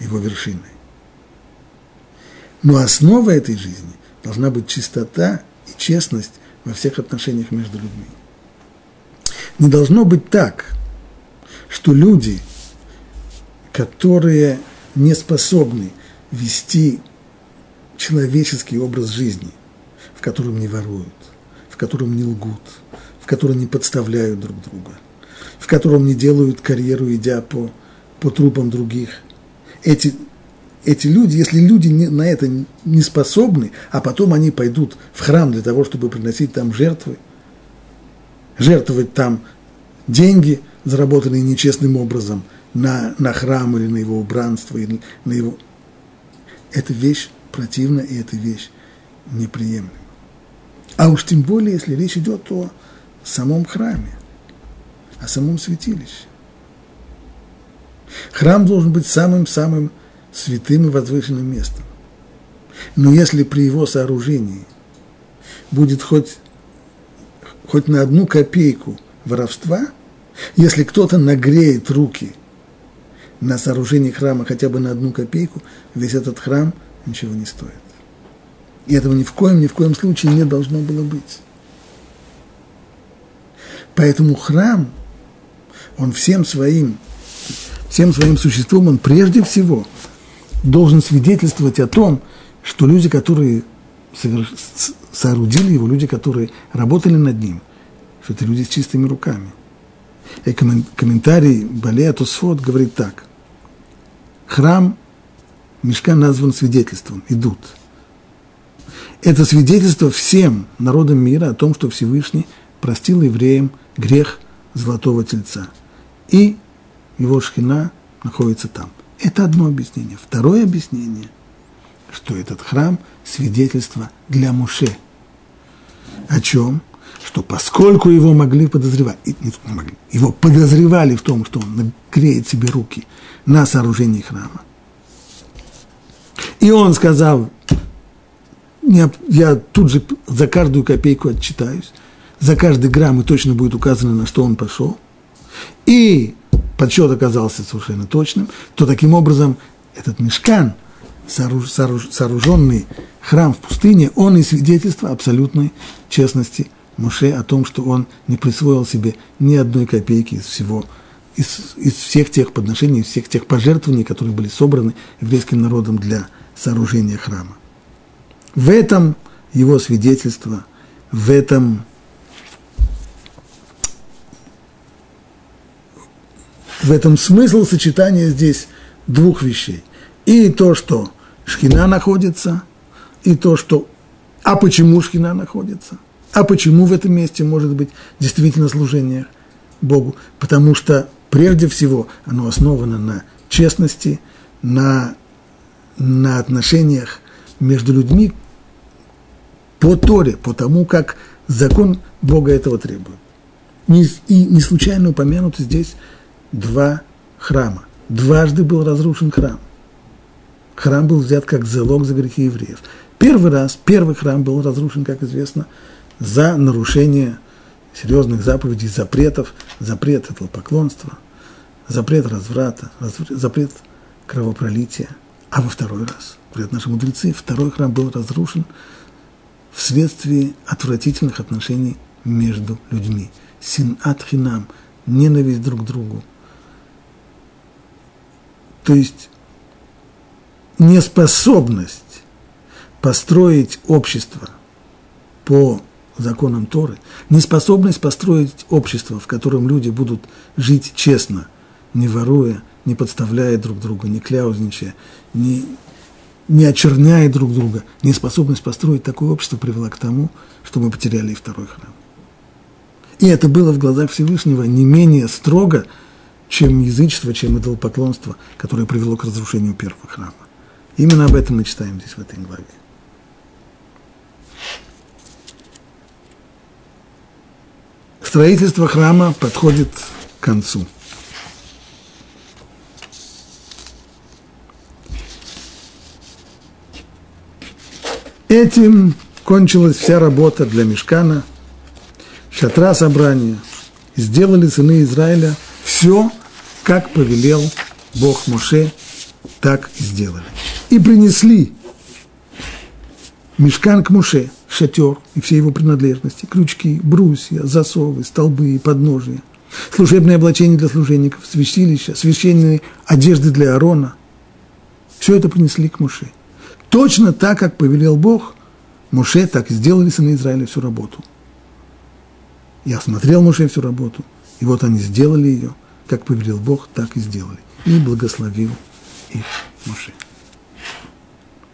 его вершиной. Но основа этой жизни должна быть чистота и честность во всех отношениях между людьми. Не должно быть так, что люди, которые не способны вести человеческий образ жизни, в котором не воруют, в котором не лгут, в котором не подставляют друг друга, в котором не делают карьеру, идя по, по трупам других. Эти, эти люди, если люди не, на это не способны, а потом они пойдут в храм для того, чтобы приносить там жертвы – жертвовать там деньги, заработанные нечестным образом, на, на храм или на его убранство, или на его... Это вещь противна, и эта вещь неприемлема. А уж тем более, если речь идет о самом храме, о самом святилище. Храм должен быть самым-самым святым и возвышенным местом. Но если при его сооружении будет хоть хоть на одну копейку воровства, если кто-то нагреет руки на сооружении храма хотя бы на одну копейку, весь этот храм ничего не стоит. И этого ни в коем, ни в коем случае не должно было быть. Поэтому храм, он всем своим, всем своим существом, он прежде всего должен свидетельствовать о том, что люди, которые соорудили его люди, которые работали над ним, что это люди с чистыми руками. И комментарий Балея Тосфот говорит так. Храм Мешка назван свидетельством, идут. Это свидетельство всем народам мира о том, что Всевышний простил евреям грех золотого тельца. И его шхина находится там. Это одно объяснение. Второе объяснение – что этот храм – свидетельство для Муше. О чем? Что поскольку его могли подозревать, не могли, его подозревали в том, что он нагреет себе руки на сооружении храма. И он сказал, я тут же за каждую копейку отчитаюсь, за каждый грамм и точно будет указано, на что он пошел, и подсчет оказался совершенно точным, то таким образом этот мешкан, сооруженный храм в пустыне, он и свидетельство абсолютной честности Моше о том, что он не присвоил себе ни одной копейки из всего, из, из всех тех подношений, из всех тех пожертвований, которые были собраны еврейским народом для сооружения храма. В этом его свидетельство, в этом в этом смысл сочетания здесь двух вещей. И то, что шхина находится, и то, что... А почему шхина находится? А почему в этом месте может быть действительно служение Богу? Потому что прежде всего оно основано на честности, на, на отношениях между людьми по Торе, по тому, как закон Бога этого требует. И не случайно упомянуты здесь два храма. Дважды был разрушен храм. Храм был взят как залог за грехи евреев. Первый раз, первый храм был разрушен, как известно, за нарушение серьезных заповедей, запретов, запрет этого поклонства, запрет разврата, запрет кровопролития. А во второй раз, говорят наши мудрецы, второй храм был разрушен вследствие отвратительных отношений между людьми. Син хинам, ненависть друг к другу, то есть неспособность построить общество по законам Торы, неспособность построить общество, в котором люди будут жить честно, не воруя, не подставляя друг друга, не кляузничая, не, не очерняя друг друга, неспособность построить такое общество привела к тому, что мы потеряли и второй храм. И это было в глазах Всевышнего не менее строго, чем язычество, чем идолопоклонство, которое привело к разрушению первого храма. Именно об этом мы читаем здесь в этой главе. Строительство храма подходит к концу. Этим кончилась вся работа для Мешкана, шатра собрания. Сделали сыны Израиля все, как повелел Бог Моше, так сделали. И принесли мешкан к Моше, шатер и все его принадлежности, крючки, брусья, засовы, столбы и подножия, служебное облачение для служенников, святилища, священные одежды для Аарона. Все это принесли к Моше. Точно так, как повелел Бог, Моше так и сделали сыны Израиля всю работу. Я смотрел Моше всю работу, и вот они сделали ее – как повелел Бог, так и сделали. И благословил их Моше.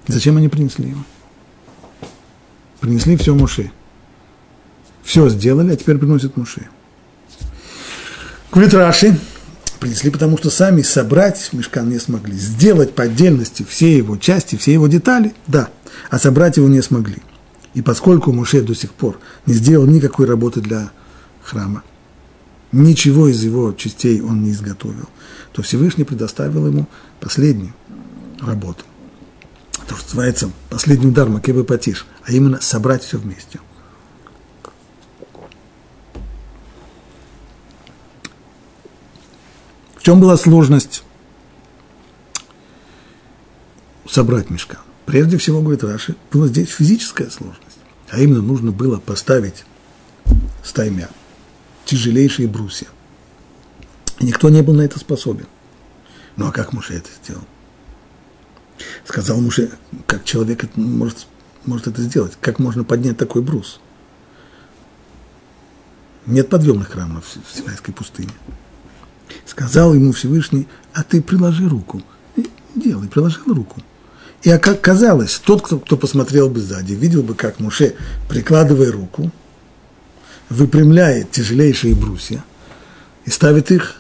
Зачем они принесли его? Принесли все Моше. Все сделали, а теперь приносят Моше. Говорит принесли, потому что сами собрать мешкан не смогли. Сделать по отдельности все его части, все его детали, да, а собрать его не смогли. И поскольку Моше до сих пор не сделал никакой работы для храма, ничего из его частей он не изготовил, то Всевышний предоставил ему последнюю работу. То, что называется последний удар Макебе Патиш, а именно собрать все вместе. В чем была сложность собрать мешка? Прежде всего, говорит Раши, была здесь физическая сложность. А именно нужно было поставить стаймя тяжелейшие брусья. Никто не был на это способен. Ну а как Муше это сделал? Сказал Муше, как человек может, может это сделать? Как можно поднять такой брус? Нет подъемных храмов в Синайской пустыне. Сказал ему Всевышний, а ты приложи руку. Делай, приложил руку. И как казалось, тот, кто, кто посмотрел бы сзади, видел бы, как Муше, прикладывая руку, выпрямляет тяжелейшие брусья и ставит их.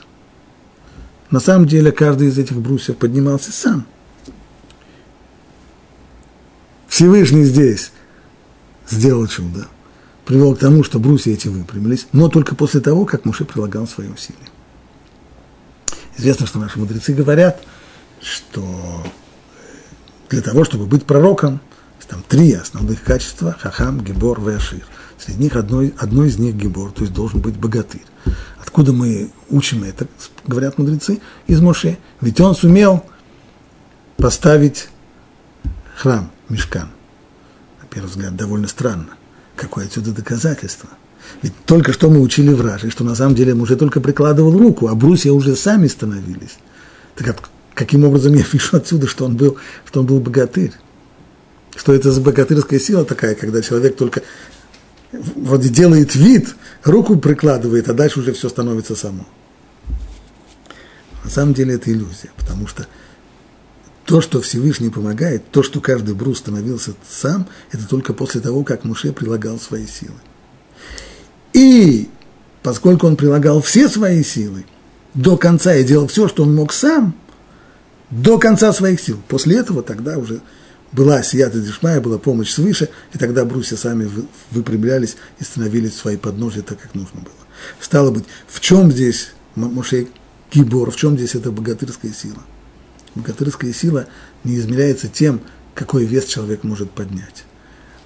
На самом деле каждый из этих брусьев поднимался сам. Всевышний здесь сделал чудо, привел к тому, что брусья эти выпрямились, но только после того, как Муше прилагал свои усилия. Известно, что наши мудрецы говорят, что для того, чтобы быть пророком, Там три основных качества – хахам, гибор, веашир. Среди них одно, одно из них гибор, то есть должен быть богатырь. Откуда мы учим это, говорят мудрецы, из Моше. Ведь он сумел поставить храм, мешкан. На первый взгляд, довольно странно. Какое отсюда доказательство? Ведь только что мы учили в Раже, что на самом деле уже только прикладывал руку, а брусья уже сами становились. Так каким образом я [laughs] вижу отсюда, что он был, что он был богатырь? Что это за богатырская сила такая, когда человек только вроде делает вид, руку прикладывает, а дальше уже все становится само. На самом деле это иллюзия, потому что то, что Всевышний помогает, то, что каждый брус становился сам, это только после того, как Муше прилагал свои силы. И поскольку он прилагал все свои силы до конца и делал все, что он мог сам, до конца своих сил, после этого тогда уже была сията дешмая, была помощь свыше, и тогда брусья сами выпрямлялись и становились в свои подножия так, как нужно было. Стало быть, в чем здесь Мушей Гибор, в чем здесь эта богатырская сила? Богатырская сила не измеряется тем, какой вес человек может поднять.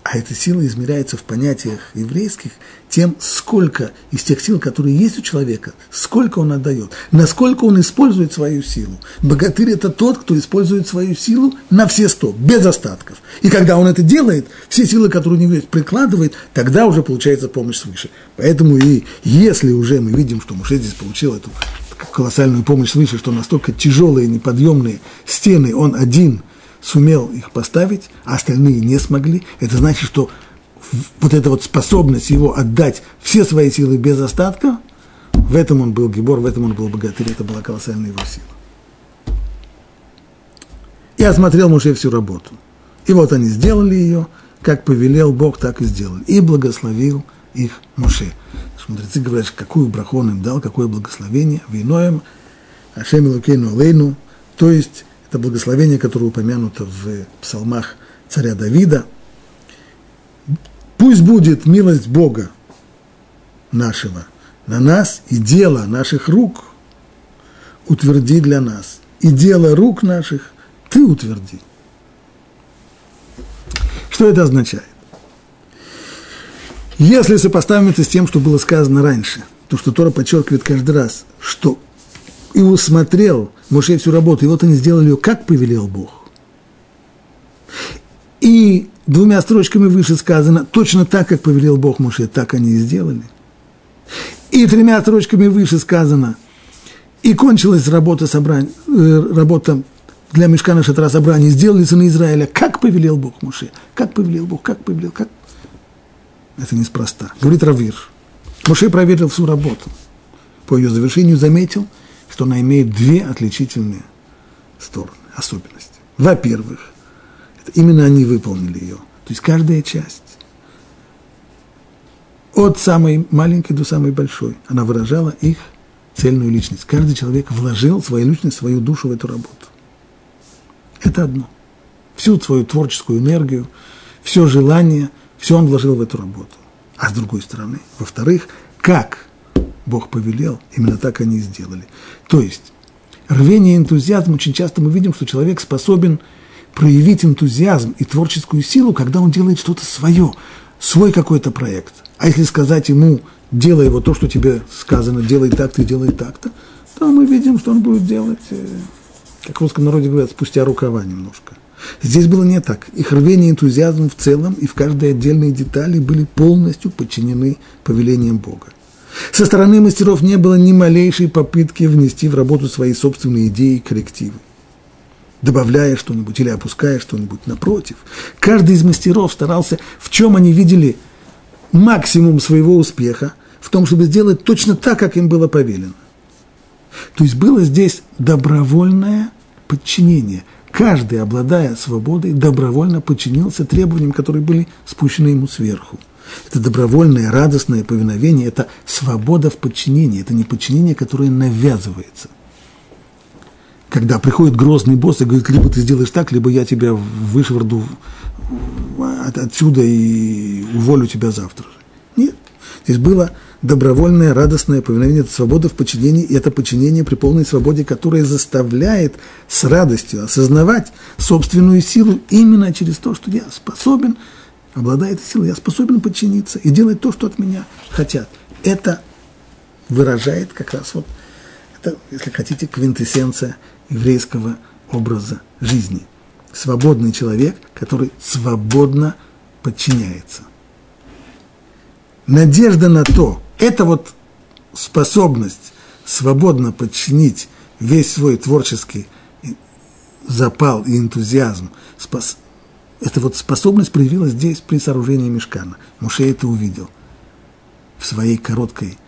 А эта сила измеряется в понятиях еврейских тем, сколько из тех сил, которые есть у человека, сколько он отдает, насколько он использует свою силу. Богатырь – это тот, кто использует свою силу на все сто, без остатков. И когда он это делает, все силы, которые у него есть, прикладывает, тогда уже получается помощь свыше. Поэтому и если уже мы видим, что Муше здесь получил эту колоссальную помощь свыше, что настолько тяжелые, неподъемные стены он один – сумел их поставить, а остальные не смогли, это значит, что вот эта вот способность его отдать все свои силы без остатка, в этом он был гибор, в этом он был богатырь, это была колоссальная его сила. И осмотрел Муше всю работу. И вот они сделали ее, как повелел Бог, так и сделали. И благословил их Муше. Мудрецы говорят, какую браху он им дал, какое благословение, виноем, Ашем Илукейну Алейну, то есть это благословение, которое упомянуто в псалмах царя Давида. Пусть будет милость Бога нашего на нас и дело наших рук утверди для нас. И дело рук наших ты утверди. Что это означает? Если сопоставим это с тем, что было сказано раньше, то, что Тора подчеркивает каждый раз, что и усмотрел Моше всю работу, и вот они сделали ее, как повелел Бог. И двумя строчками выше сказано, точно так, как повелел Бог Моше, так они и сделали. И тремя строчками выше сказано, и кончилась работа, собрания, э, работа для мешкана шатра собрания, сделали сыны Израиля, как повелел Бог Моше, как повелел Бог, как повелел, как. Это неспроста. Говорит Равир. Моше проверил всю работу. По ее завершению заметил – что она имеет две отличительные стороны, особенности. Во-первых, это именно они выполнили ее. То есть каждая часть, от самой маленькой до самой большой, она выражала их цельную личность. Каждый человек вложил свою личность, свою душу в эту работу. Это одно. Всю свою творческую энергию, все желание, все он вложил в эту работу. А с другой стороны, во-вторых, как Бог повелел, именно так они и сделали. То есть, рвение и энтузиазм, очень часто мы видим, что человек способен проявить энтузиазм и творческую силу, когда он делает что-то свое, свой какой-то проект. А если сказать ему, делай вот то, что тебе сказано, делай так-то и делай так-то, то мы видим, что он будет делать, э, как в русском народе говорят, спустя рукава немножко. Здесь было не так. Их рвение и энтузиазм в целом и в каждой отдельной детали были полностью подчинены повелениям Бога. Со стороны мастеров не было ни малейшей попытки внести в работу свои собственные идеи и коррективы, добавляя что-нибудь или опуская что-нибудь. Напротив, каждый из мастеров старался, в чем они видели максимум своего успеха, в том, чтобы сделать точно так, как им было повелено. То есть было здесь добровольное подчинение. Каждый, обладая свободой, добровольно подчинился требованиям, которые были спущены ему сверху – это добровольное, радостное повиновение, это свобода в подчинении, это не подчинение, которое навязывается. Когда приходит грозный босс и говорит, либо ты сделаешь так, либо я тебя вышвырну отсюда и уволю тебя завтра. Нет, здесь было добровольное, радостное повиновение, это свобода в подчинении, и это подчинение при полной свободе, которое заставляет с радостью осознавать собственную силу именно через то, что я способен, обладая этой силой, я способен подчиниться и делать то, что от меня хотят. Это выражает как раз вот, это, если хотите, квинтэссенция еврейского образа жизни. Свободный человек, который свободно подчиняется. Надежда на то, это вот способность свободно подчинить весь свой творческий запал и энтузиазм, спас, эта вот способность проявилась здесь при сооружении мешкана. Муше это увидел. В своей короткой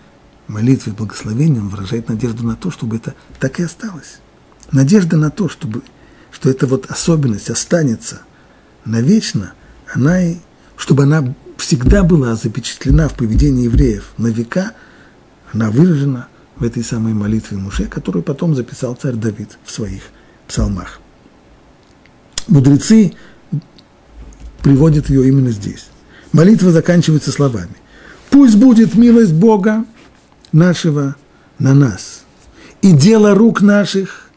молитве благословения он выражает надежду на то, чтобы это так и осталось. Надежда на то, чтобы, что эта вот особенность останется навечно, она и, чтобы она всегда была запечатлена в поведении евреев на века, она выражена в этой самой молитве Муше, которую потом записал царь Давид в своих псалмах. Мудрецы приводят ее именно здесь. Молитва заканчивается словами. «Пусть будет милость Бога нашего на нас, и дело рук наших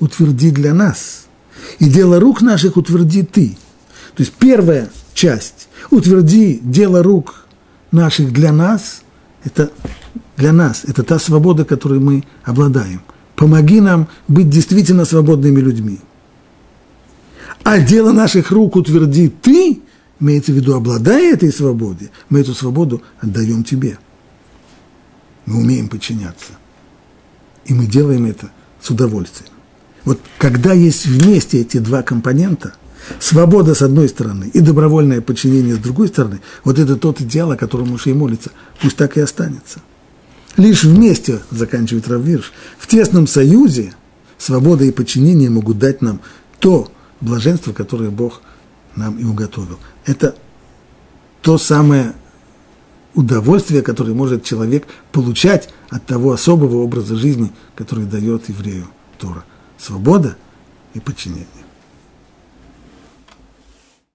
утверди для нас, и дело рук наших утверди ты». То есть первая часть утверди дело рук наших для нас, это для нас, это та свобода, которой мы обладаем. Помоги нам быть действительно свободными людьми. А дело наших рук утверди ты, имеется в виду, обладая этой свободой, мы эту свободу отдаем тебе. Мы умеем подчиняться. И мы делаем это с удовольствием. Вот когда есть вместе эти два компонента – Свобода с одной стороны и добровольное подчинение с другой стороны, вот это тот идеал, о котором Муше и молится, пусть так и останется. Лишь вместе, заканчивает Раввирш, в тесном союзе свобода и подчинение могут дать нам то блаженство, которое Бог нам и уготовил. Это то самое удовольствие, которое может человек получать от того особого образа жизни, который дает еврею Тора. Свобода и подчинение.